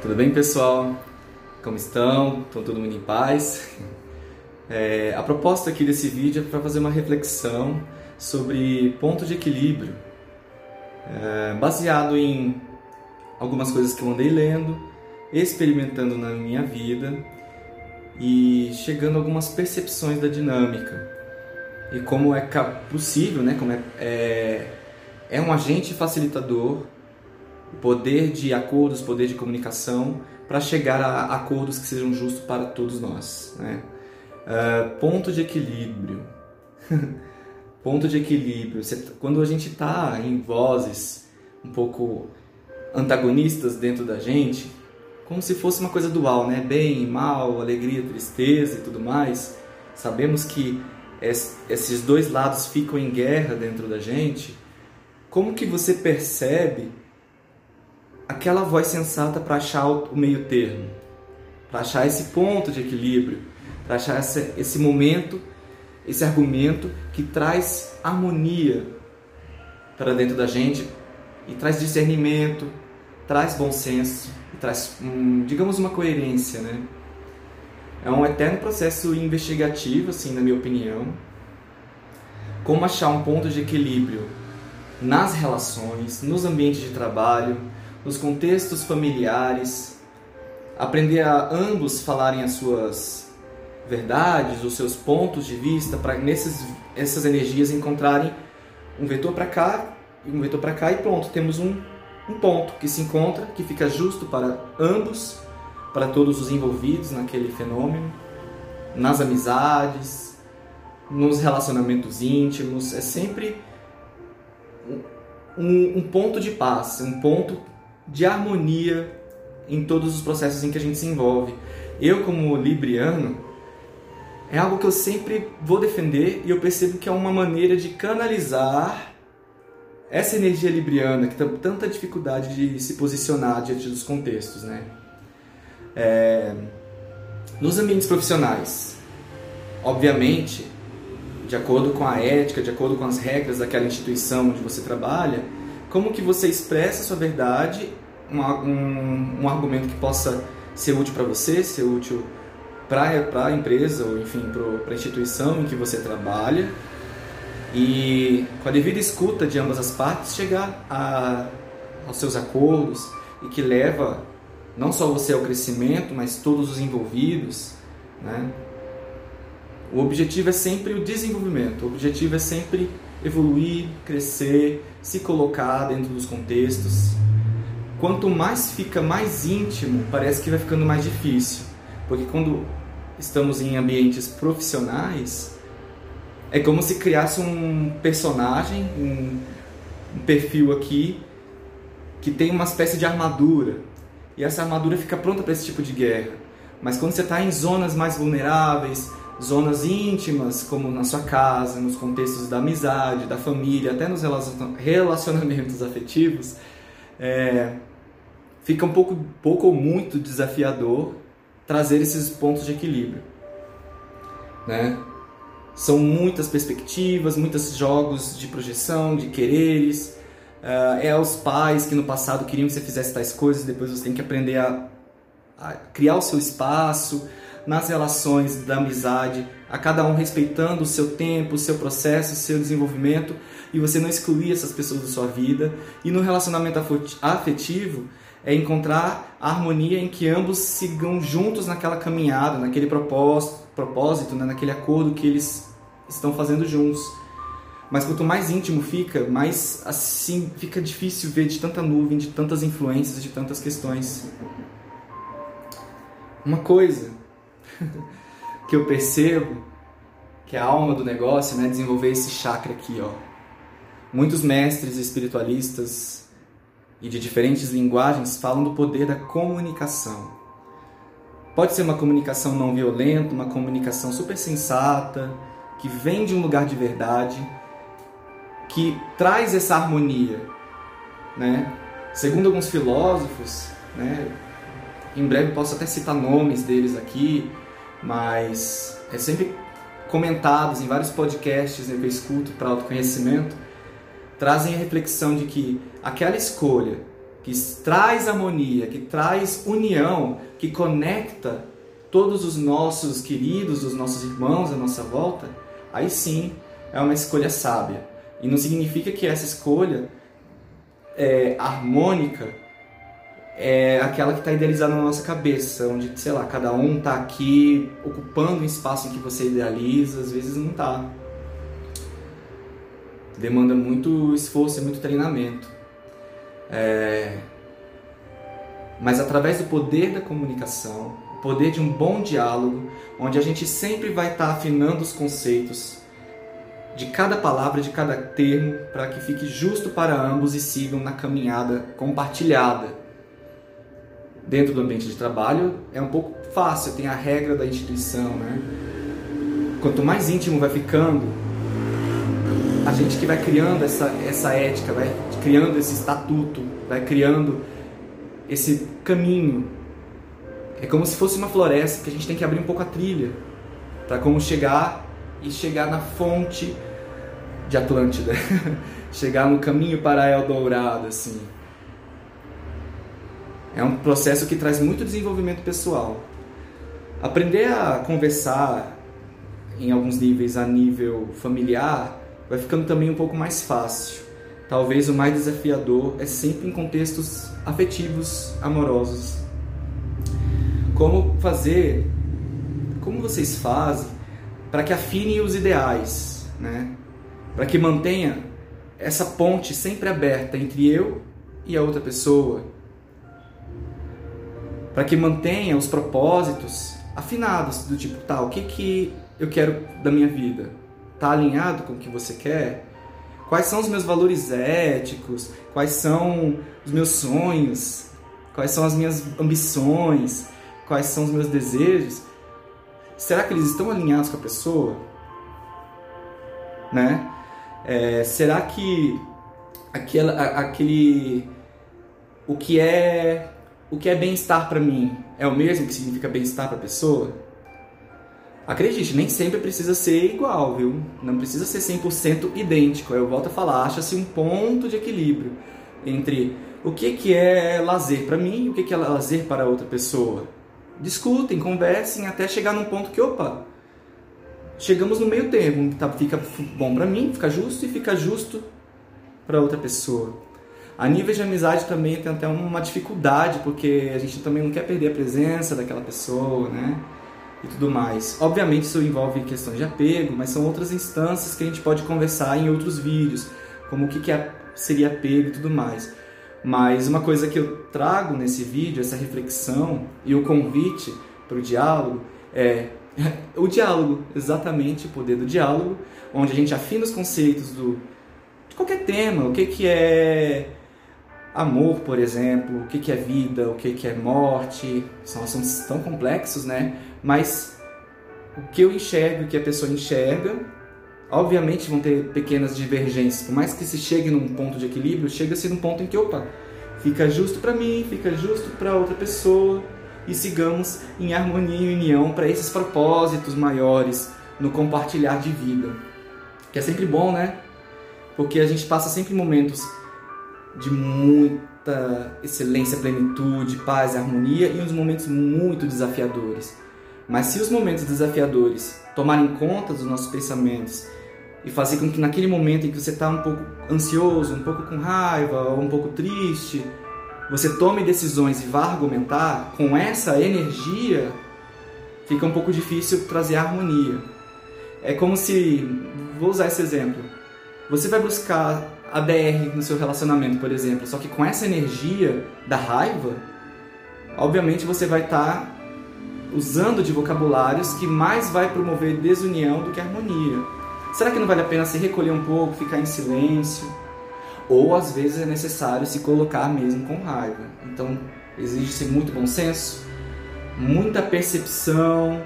Tudo bem, pessoal? Como estão? Estão todo mundo em paz? É, a proposta aqui desse vídeo é para fazer uma reflexão sobre ponto de equilíbrio, é, baseado em algumas coisas que eu andei lendo, experimentando na minha vida e chegando a algumas percepções da dinâmica e como é possível, né? Como é, é, é um agente facilitador poder de acordos, poder de comunicação, para chegar a acordos que sejam justos para todos nós. Né? Uh, ponto de equilíbrio. ponto de equilíbrio. Quando a gente está em vozes um pouco antagonistas dentro da gente, como se fosse uma coisa dual, né? Bem, mal, alegria, tristeza e tudo mais. Sabemos que esses dois lados ficam em guerra dentro da gente. Como que você percebe aquela voz sensata para achar o meio termo, para achar esse ponto de equilíbrio, para achar esse, momento, esse argumento que traz harmonia para dentro da gente e traz discernimento, traz bom senso, traz, digamos, uma coerência, né? É um eterno processo investigativo, assim, na minha opinião. Como achar um ponto de equilíbrio nas relações, nos ambientes de trabalho, nos contextos familiares, aprender a ambos falarem as suas verdades, os seus pontos de vista, para nesses essas energias encontrarem um vetor para cá e um vetor para cá e pronto, temos um, um ponto que se encontra, que fica justo para ambos, para todos os envolvidos naquele fenômeno, nas amizades, nos relacionamentos íntimos, é sempre um, um ponto de paz, um ponto de harmonia em todos os processos em que a gente se envolve. Eu, como libriano, é algo que eu sempre vou defender e eu percebo que é uma maneira de canalizar essa energia libriana que tem tanta dificuldade de se posicionar diante dos contextos, né? É... Nos ambientes profissionais, obviamente, de acordo com a ética, de acordo com as regras daquela instituição onde você trabalha, como que você expressa a sua verdade, um, um, um argumento que possa ser útil para você, ser útil para a empresa ou enfim para a instituição em que você trabalha e com a devida escuta de ambas as partes chegar a, aos seus acordos e que leva não só você ao crescimento mas todos os envolvidos né? o objetivo é sempre o desenvolvimento o objetivo é sempre evoluir, crescer, se colocar dentro dos contextos. Quanto mais fica mais íntimo, parece que vai ficando mais difícil, porque quando estamos em ambientes profissionais, é como se criasse um personagem, um, um perfil aqui que tem uma espécie de armadura e essa armadura fica pronta para esse tipo de guerra. Mas quando você está em zonas mais vulneráveis, zonas íntimas, como na sua casa, nos contextos da amizade, da família, até nos relacionamentos afetivos, é, fica um pouco, pouco ou muito desafiador trazer esses pontos de equilíbrio. Né? São muitas perspectivas, muitos jogos de projeção, de quereres. Uh, é os pais que no passado queriam que você fizesse tais coisas, depois você tem que aprender a, a criar o seu espaço, nas relações da amizade, a cada um respeitando o seu tempo, o seu processo, o seu desenvolvimento e você não excluir essas pessoas da sua vida. E no relacionamento afetivo é encontrar a harmonia em que ambos sigam juntos naquela caminhada, naquele propósito, propósito né? naquele acordo que eles estão fazendo juntos. Mas quanto mais íntimo fica, mais assim fica difícil ver de tanta nuvem, de tantas influências, de tantas questões. Uma coisa que eu percebo que a alma do negócio né, desenvolver esse chakra aqui, ó. Muitos mestres espiritualistas e de diferentes linguagens falam do poder da comunicação. Pode ser uma comunicação não violenta, uma comunicação super sensata, que vem de um lugar de verdade, que traz essa harmonia, né? Segundo alguns filósofos, né? Em breve posso até citar nomes deles aqui, mas é sempre comentados em vários podcasts né, que eu escuto para autoconhecimento, trazem a reflexão de que aquela escolha que traz harmonia, que traz união, que conecta todos os nossos queridos, os nossos irmãos à nossa volta, aí sim é uma escolha sábia. E não significa que essa escolha é harmônica é aquela que está idealizada na nossa cabeça, onde, sei lá, cada um está aqui ocupando um espaço em que você idealiza, às vezes não está. Demanda muito esforço e muito treinamento. É... Mas através do poder da comunicação, o poder de um bom diálogo, onde a gente sempre vai estar tá afinando os conceitos de cada palavra, de cada termo, para que fique justo para ambos e sigam na caminhada compartilhada. Dentro do ambiente de trabalho é um pouco fácil, tem a regra da instituição, né? Quanto mais íntimo vai ficando, a gente que vai criando essa, essa ética, vai criando esse estatuto, vai criando esse caminho. É como se fosse uma floresta que a gente tem que abrir um pouco a trilha para como chegar e chegar na fonte de Atlântida, chegar no caminho para Eldorado, assim. É um processo que traz muito desenvolvimento pessoal. Aprender a conversar em alguns níveis a nível familiar vai ficando também um pouco mais fácil. Talvez o mais desafiador é sempre em contextos afetivos, amorosos. Como fazer, como vocês fazem para que afinem os ideais, né? Para que mantenha essa ponte sempre aberta entre eu e a outra pessoa. Para que mantenha os propósitos afinados, do tipo, tá, o que que eu quero da minha vida? Tá alinhado com o que você quer? Quais são os meus valores éticos? Quais são os meus sonhos? Quais são as minhas ambições? Quais são os meus desejos? Será que eles estão alinhados com a pessoa? Né? É, será que aquela, aquele o que é o que é bem-estar para mim é o mesmo que significa bem-estar para a pessoa? Acredite, nem sempre precisa ser igual, viu? Não precisa ser 100% idêntico. Eu volto a falar, acha-se um ponto de equilíbrio entre o que, que é lazer para mim e o que, que é lazer para outra pessoa. Discutem, conversem até chegar num ponto que, opa, chegamos no meio termo, tá, fica bom para mim, fica justo e fica justo para outra pessoa. A nível de amizade também tem até uma dificuldade, porque a gente também não quer perder a presença daquela pessoa, né? e tudo mais. Obviamente isso envolve questões de apego, mas são outras instâncias que a gente pode conversar em outros vídeos, como o que é, seria apego e tudo mais. Mas uma coisa que eu trago nesse vídeo, essa reflexão e o convite para o diálogo é o diálogo, exatamente o poder do diálogo, onde a gente afina os conceitos do, de qualquer tema, o que, que é amor, por exemplo, o que, é vida, o que, é morte, são assuntos tão complexos, né? Mas o que eu enxergo o que a pessoa enxerga, obviamente vão ter pequenas divergências, por mais que se chegue num ponto de equilíbrio, chega-se num ponto em que, opa, fica justo para mim, fica justo para outra pessoa e sigamos em harmonia e união para esses propósitos maiores no compartilhar de vida. Que é sempre bom, né? Porque a gente passa sempre momentos de muita excelência, plenitude, paz harmonia e uns momentos muito desafiadores. Mas se os momentos desafiadores tomarem conta dos nossos pensamentos e fazer com que naquele momento em que você está um pouco ansioso, um pouco com raiva ou um pouco triste, você tome decisões e vá argumentar com essa energia, fica um pouco difícil trazer harmonia. É como se, vou usar esse exemplo, você vai buscar a DR no seu relacionamento, por exemplo, só que com essa energia da raiva, obviamente você vai estar tá usando de vocabulários que mais vai promover desunião do que harmonia. Será que não vale a pena se recolher um pouco, ficar em silêncio? Ou às vezes é necessário se colocar mesmo com raiva. Então exige-se muito bom senso, muita percepção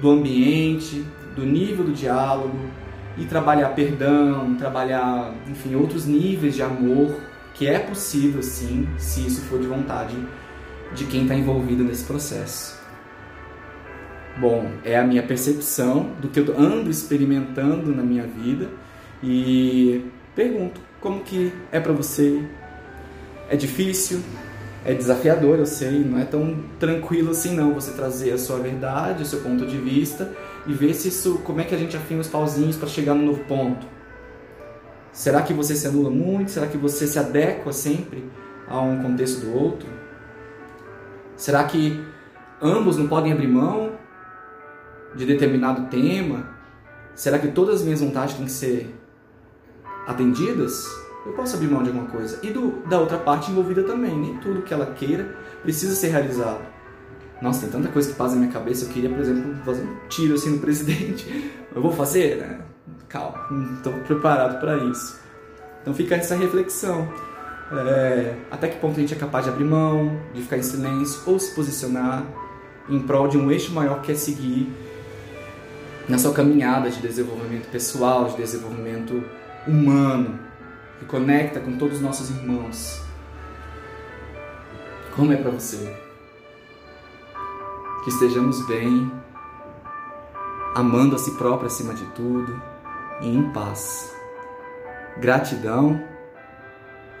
do ambiente, do nível do diálogo, e trabalhar perdão, trabalhar, enfim, outros níveis de amor, que é possível sim, se isso for de vontade de quem está envolvido nesse processo. Bom, é a minha percepção do que eu ando experimentando na minha vida e pergunto como que é para você. É difícil, é desafiador, eu sei, não é tão tranquilo assim não você trazer a sua verdade, o seu ponto de vista e ver se isso, como é que a gente afina os pauzinhos para chegar no novo ponto. Será que você se anula muito? Será que você se adequa sempre a um contexto do outro? Será que ambos não podem abrir mão de determinado tema? Será que todas as minhas vontades têm que ser atendidas? Eu posso abrir mão de alguma coisa. E do, da outra parte envolvida também. Nem tudo que ela queira precisa ser realizado. Nossa, tem tanta coisa que passa na minha cabeça. Eu queria, por exemplo, fazer um tiro assim no presidente. Eu vou fazer? Né? Calma, não estou preparado para isso. Então fica essa reflexão. É, até que ponto a gente é capaz de abrir mão, de ficar em silêncio ou se posicionar em prol de um eixo maior que é seguir na sua caminhada de desenvolvimento pessoal, de desenvolvimento humano, que conecta com todos os nossos irmãos. Como é para você? Que estejamos bem, amando a si próprio acima de tudo e em paz. Gratidão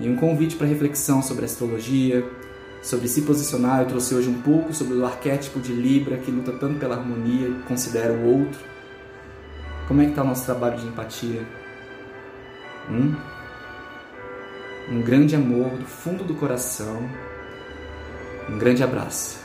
e um convite para reflexão sobre astrologia, sobre se posicionar. Eu trouxe hoje um pouco sobre o arquétipo de Libra que luta tanto pela harmonia e considera o outro. Como é que está o nosso trabalho de empatia? Hum? Um grande amor do fundo do coração. Um grande abraço.